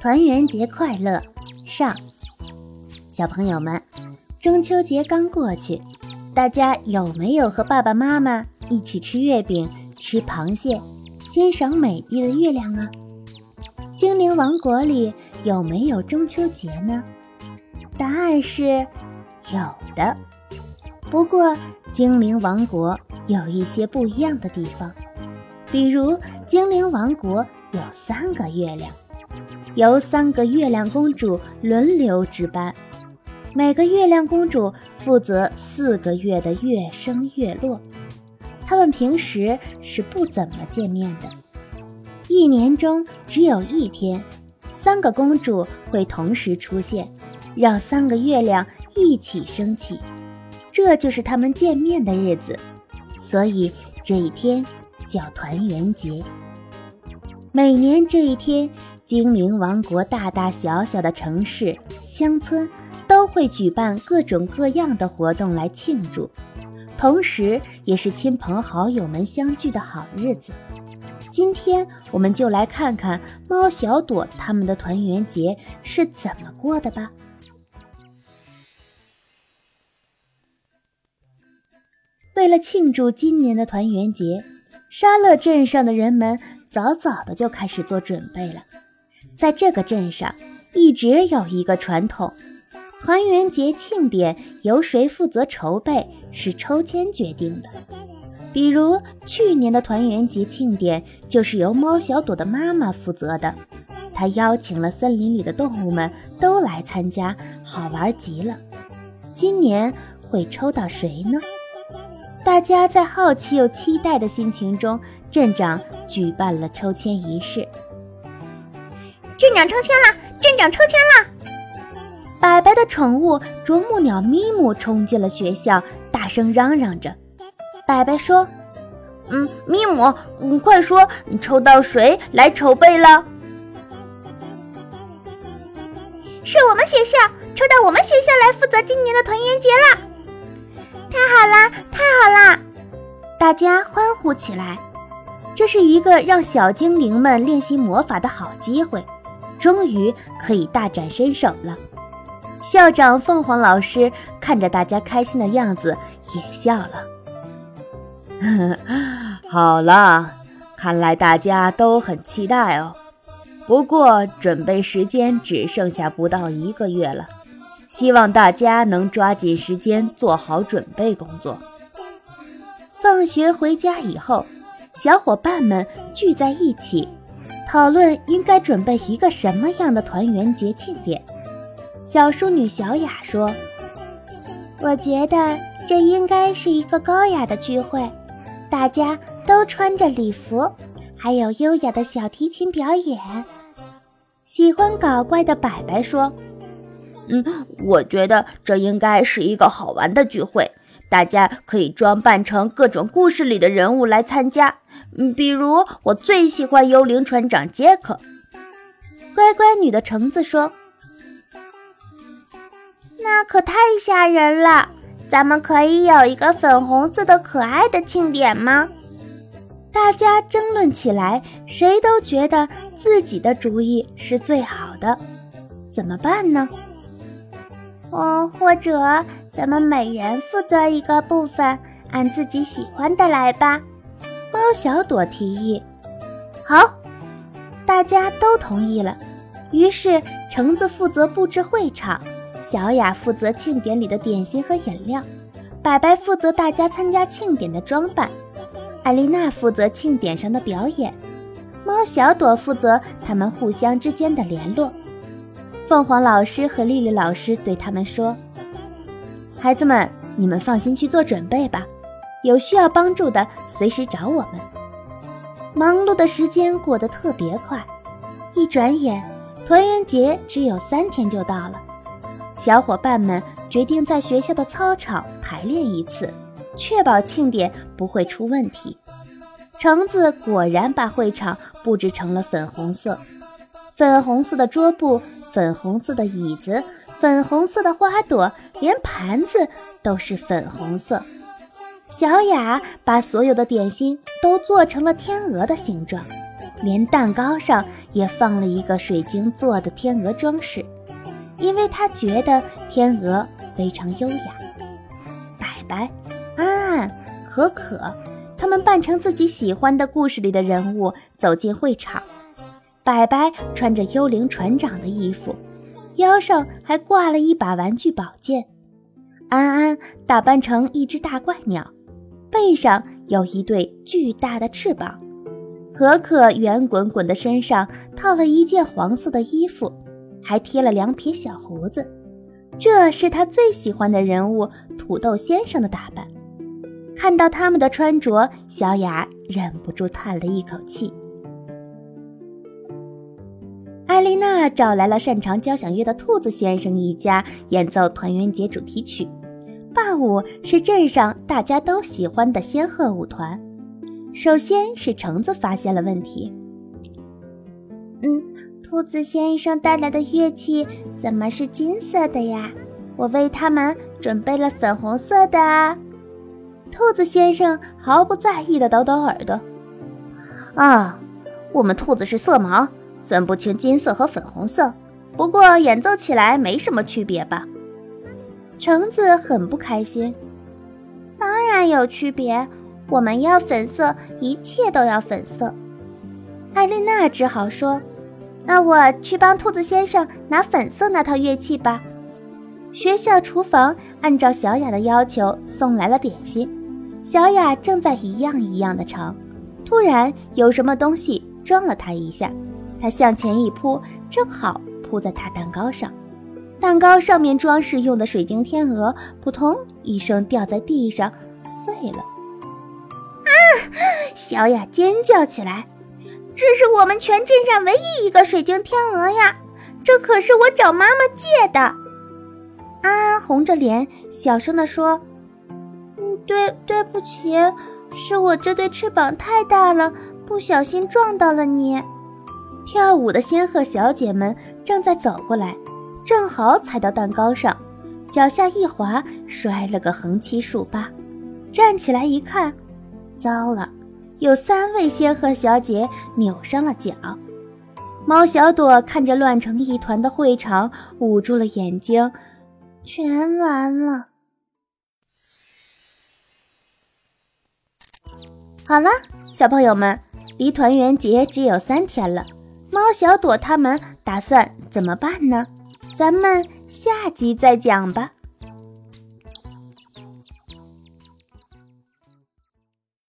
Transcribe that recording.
团圆节快乐！上，小朋友们，中秋节刚过去，大家有没有和爸爸妈妈一起吃月饼、吃螃蟹，欣赏美丽的月亮啊？精灵王国里有没有中秋节呢？答案是有的。不过，精灵王国有一些不一样的地方，比如精灵王国有三个月亮。由三个月亮公主轮流值班，每个月亮公主负责四个月的月升月落。她们平时是不怎么见面的，一年中只有一天，三个公主会同时出现，让三个月亮一起升起，这就是她们见面的日子。所以这一天叫团圆节。每年这一天。精灵王国大大小小的城市、乡村都会举办各种各样的活动来庆祝，同时也是亲朋好友们相聚的好日子。今天我们就来看看猫小朵他们的团圆节是怎么过的吧。为了庆祝今年的团圆节，沙乐镇上的人们早早的就开始做准备了。在这个镇上，一直有一个传统：团圆节庆典由谁负责筹备是抽签决定的。比如去年的团圆节庆典就是由猫小朵的妈妈负责的，她邀请了森林里的动物们都来参加，好玩极了。今年会抽到谁呢？大家在好奇又期待的心情中，镇长举办了抽签仪式。镇长抽签了！镇长抽签了！白白的宠物啄木鸟咪姆冲进了学校，大声嚷嚷着。白白说：“嗯，咪姆，你快说，你抽到谁来筹备了？是我们学校抽到我们学校来负责今年的团圆节了！太好啦，太好啦！大家欢呼起来。这是一个让小精灵们练习魔法的好机会。”终于可以大展身手了。校长凤凰老师看着大家开心的样子，也笑了。好了，看来大家都很期待哦。不过准备时间只剩下不到一个月了，希望大家能抓紧时间做好准备工作。放学回家以后，小伙伴们聚在一起。讨论应该准备一个什么样的团圆节庆典。小淑女小雅说：“我觉得这应该是一个高雅的聚会，大家都穿着礼服，还有优雅的小提琴表演。”喜欢搞怪的白白说：“嗯，我觉得这应该是一个好玩的聚会，大家可以装扮成各种故事里的人物来参加。”嗯，比如我最喜欢幽灵船长杰克。乖乖女的橙子说：“那可太吓人了，咱们可以有一个粉红色的可爱的庆典吗？”大家争论起来，谁都觉得自己的主意是最好的。怎么办呢？哦，或者咱们每人负责一个部分，按自己喜欢的来吧。猫小朵提议：“好，大家都同意了。于是，橙子负责布置会场，小雅负责庆典里的点心和饮料，白白负责大家参加庆典的装扮，艾丽娜负责庆典上的表演，猫小朵负责他们互相之间的联络。凤凰老师和丽丽老师对他们说：‘孩子们，你们放心去做准备吧。’”有需要帮助的，随时找我们。忙碌的时间过得特别快，一转眼，团圆节只有三天就到了。小伙伴们决定在学校的操场排练一次，确保庆典不会出问题。橙子果然把会场布置成了粉红色，粉红色的桌布，粉红色的椅子，粉红色的花朵，连盘子都是粉红色。小雅把所有的点心都做成了天鹅的形状，连蛋糕上也放了一个水晶做的天鹅装饰，因为她觉得天鹅非常优雅。白白、安安、可可，他们扮成自己喜欢的故事里的人物走进会场。白白穿着幽灵船长的衣服，腰上还挂了一把玩具宝剑。安安打扮成一只大怪鸟，背上有一对巨大的翅膀。可可圆滚滚的身上套了一件黄色的衣服，还贴了两撇小胡子。这是他最喜欢的人物土豆先生的打扮。看到他们的穿着，小雅忍不住叹了一口气。艾丽娜找来了擅长交响乐的兔子先生一家演奏团圆节主题曲。霸舞是镇上大家都喜欢的仙鹤舞团。首先是橙子发现了问题。嗯，兔子先生带来的乐器怎么是金色的呀？我为他们准备了粉红色的啊！兔子先生毫不在意地抖抖耳朵。啊，我们兔子是色盲，分不清金色和粉红色。不过演奏起来没什么区别吧？橙子很不开心。当然有区别，我们要粉色，一切都要粉色。艾丽娜只好说：“那我去帮兔子先生拿粉色那套乐器吧。”学校厨房按照小雅的要求送来了点心，小雅正在一样一样的尝，突然有什么东西撞了她一下，她向前一扑，正好扑在大蛋糕上。蛋糕上面装饰用的水晶天鹅，扑通一声掉在地上碎了。啊！小雅尖叫起来：“这是我们全镇上唯一一个水晶天鹅呀！这可是我找妈妈借的。”安安红着脸小声地说：“嗯，对，对不起，是我这对翅膀太大了，不小心撞到了你。”跳舞的仙鹤小姐们正在走过来。正好踩到蛋糕上，脚下一滑，摔了个横七竖八。站起来一看，糟了，有三位仙鹤小姐扭伤了脚。猫小朵看着乱成一团的会场，捂住了眼睛，全完了。好了，小朋友们，离团圆节只有三天了，猫小朵他们打算怎么办呢？咱们下集再讲吧。